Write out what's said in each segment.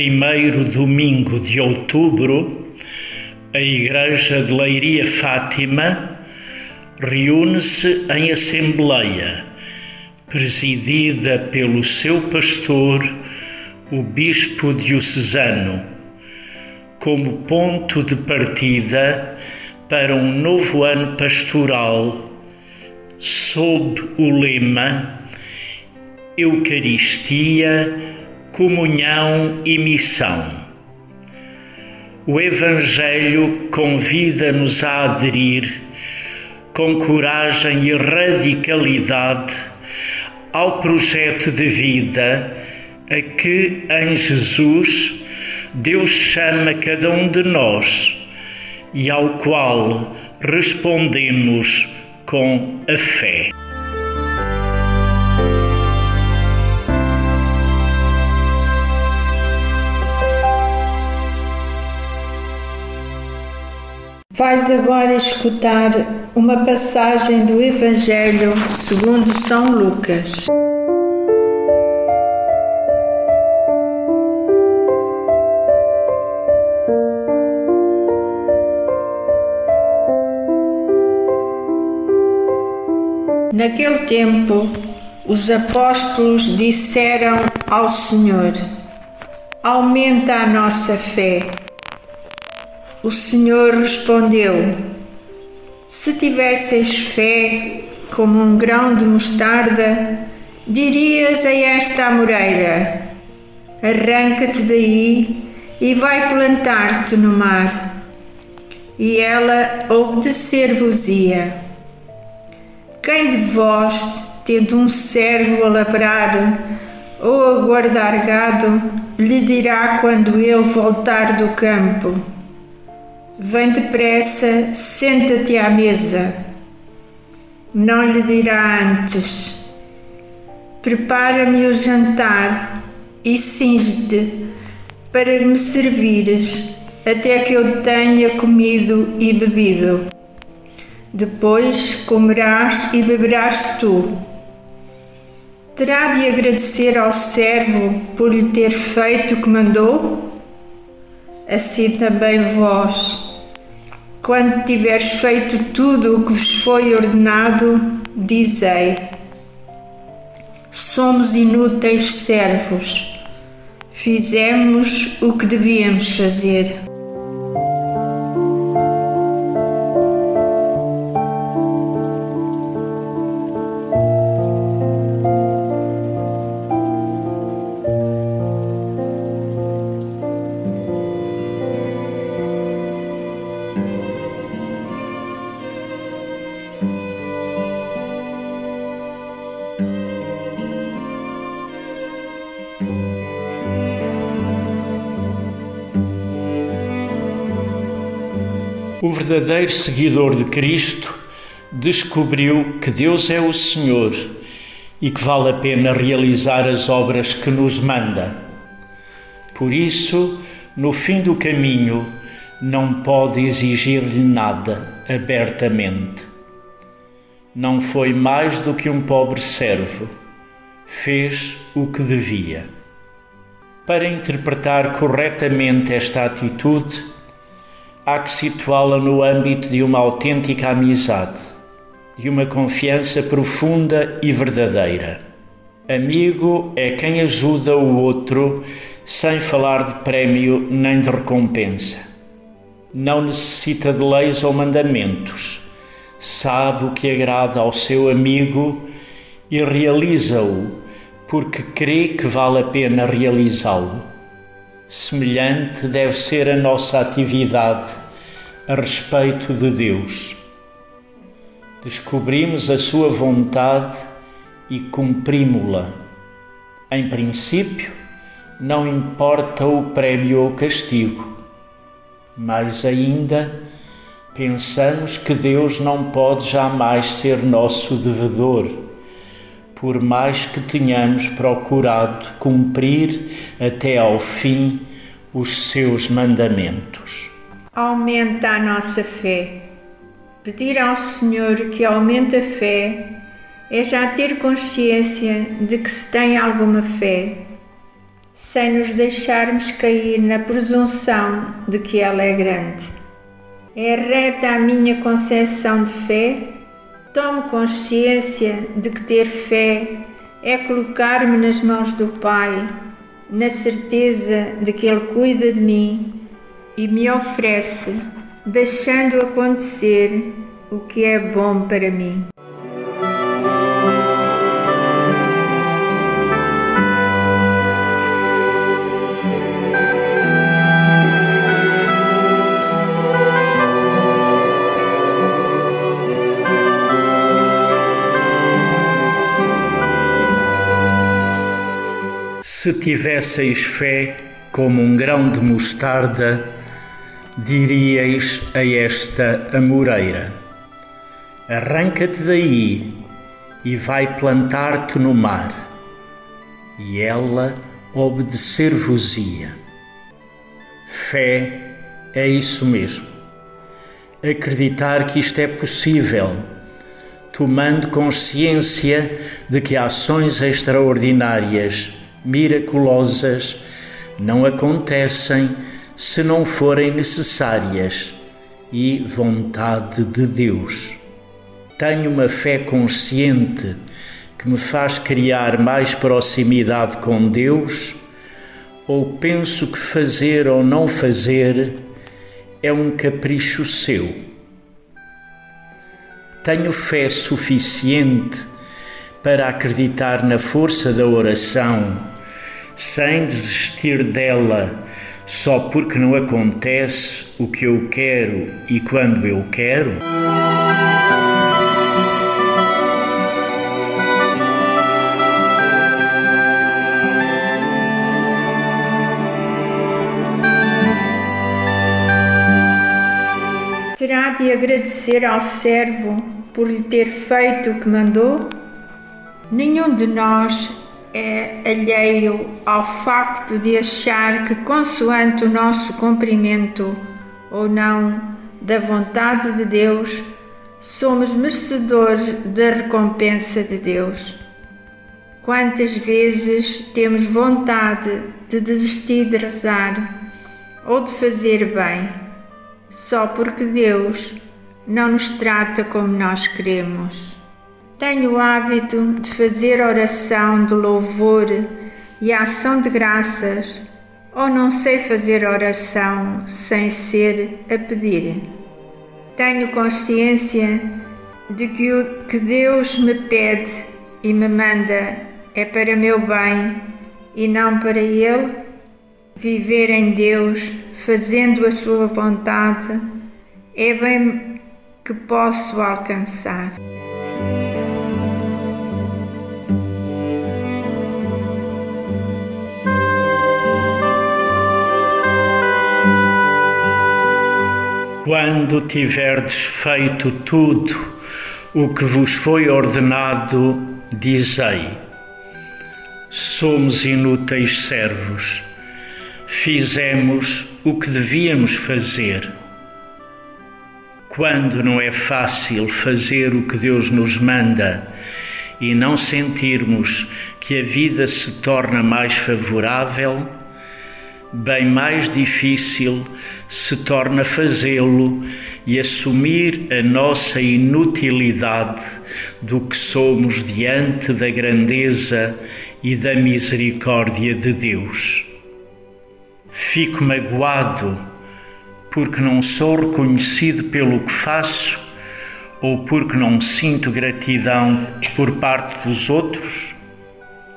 Primeiro domingo de outubro, a Igreja de Leiria Fátima reúne-se em assembleia, presidida pelo seu pastor, o Bispo Diocesano, como ponto de partida para um novo ano pastoral, sob o lema Eucaristia comunhão e missão. O Evangelho convida-nos a aderir com coragem e radicalidade ao projeto de vida a que em Jesus Deus chama cada um de nós e ao qual respondemos com a fé. Vais agora escutar uma passagem do Evangelho segundo São Lucas. Naquele tempo, os apóstolos disseram ao Senhor: Aumenta a nossa fé. O Senhor respondeu: Se tivesseis fé como um grão de mostarda, dirias a esta amoreira: Arranca-te daí e vai plantar-te no mar. E ela obedecer-vos-ia. Quem de vós, tendo um servo a labrar ou a guardar gado, lhe dirá quando ele voltar do campo: Vem depressa, senta-te à mesa. Não lhe dirá antes: Prepara-me o jantar e cinge-te para me servires até que eu tenha comido e bebido. Depois comerás e beberás tu. Terá de agradecer ao servo por lhe ter feito o que mandou? Assim também vós quando tiveres feito tudo o que vos foi ordenado, dizei: Somos inúteis servos, fizemos o que devíamos fazer. O verdadeiro seguidor de Cristo descobriu que Deus é o Senhor e que vale a pena realizar as obras que nos manda. Por isso, no fim do caminho, não pode exigir-lhe nada abertamente. Não foi mais do que um pobre servo, fez o que devia. Para interpretar corretamente esta atitude, há que situá-la no âmbito de uma autêntica amizade e uma confiança profunda e verdadeira. Amigo é quem ajuda o outro sem falar de prémio nem de recompensa. Não necessita de leis ou mandamentos. Sabe o que agrada ao seu amigo e realiza-o porque crê que vale a pena realizá-lo. Semelhante deve ser a nossa atividade a respeito de Deus. Descobrimos a Sua vontade e cumprimos-la. Em princípio, não importa o prémio ou castigo, mas ainda pensamos que Deus não pode jamais ser nosso devedor, por mais que tenhamos procurado cumprir até ao fim os seus mandamentos. Aumenta a nossa fé. Pedir ao Senhor que aumente a fé é já ter consciência de que se tem alguma fé, sem nos deixarmos cair na presunção de que ela é grande. É reta a minha concepção de fé? Tomo consciência de que ter fé é colocar-me nas mãos do Pai, na certeza de que Ele cuida de mim e me oferece, deixando acontecer o que é bom para mim. Se tivesseis fé como um grão de mostarda, diríeis a esta amoreira: Arranca-te daí e vai plantar-te no mar, e ela obedecer-vos-ia. Fé é isso mesmo. Acreditar que isto é possível, tomando consciência de que ações extraordinárias miraculosas não acontecem se não forem necessárias e vontade de Deus. Tenho uma fé consciente que me faz criar mais proximidade com Deus, ou penso que fazer ou não fazer é um capricho seu. Tenho fé suficiente para acreditar na força da oração, sem desistir dela só porque não acontece o que eu quero e quando eu quero? Terá de agradecer ao servo por lhe ter feito o que mandou? Nenhum de nós é alheio ao facto de achar que, consoante o nosso cumprimento ou não da vontade de Deus, somos merecedores da recompensa de Deus. Quantas vezes temos vontade de desistir de rezar ou de fazer bem, só porque Deus não nos trata como nós queremos? Tenho o hábito de fazer oração de louvor e ação de graças, ou não sei fazer oração sem ser a pedir. Tenho consciência de que o que Deus me pede e me manda é para meu bem e não para Ele. Viver em Deus, fazendo a Sua vontade, é bem que posso alcançar. Quando tiverdes feito tudo o que vos foi ordenado, dizei: Somos inúteis servos, fizemos o que devíamos fazer. Quando não é fácil fazer o que Deus nos manda e não sentirmos que a vida se torna mais favorável, bem mais difícil se torna fazê-lo e assumir a nossa inutilidade do que somos diante da grandeza e da misericórdia de Deus. Fico magoado porque não sou reconhecido pelo que faço ou porque não sinto gratidão por parte dos outros?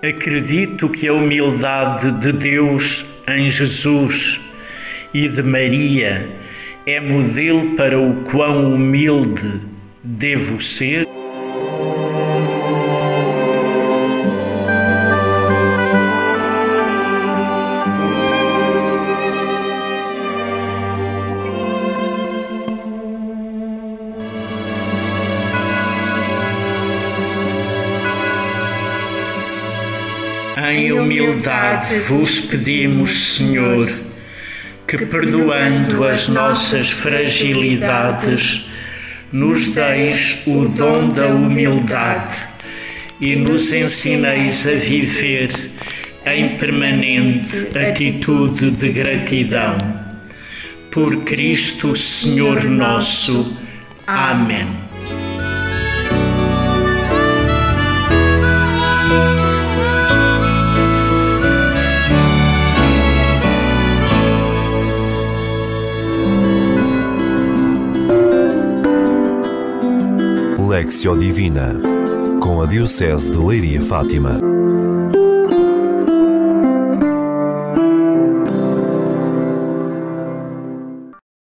Acredito que a humildade de Deus em Jesus e de Maria é modelo para o quão humilde devo ser? Humildade vos pedimos, Senhor, que perdoando as nossas fragilidades, nos deis o dom da humildade e nos ensineis a viver em permanente atitude de gratidão. Por Cristo, Senhor nosso. Amém. Lexio Divina, com a Diocese de Leiria Fátima.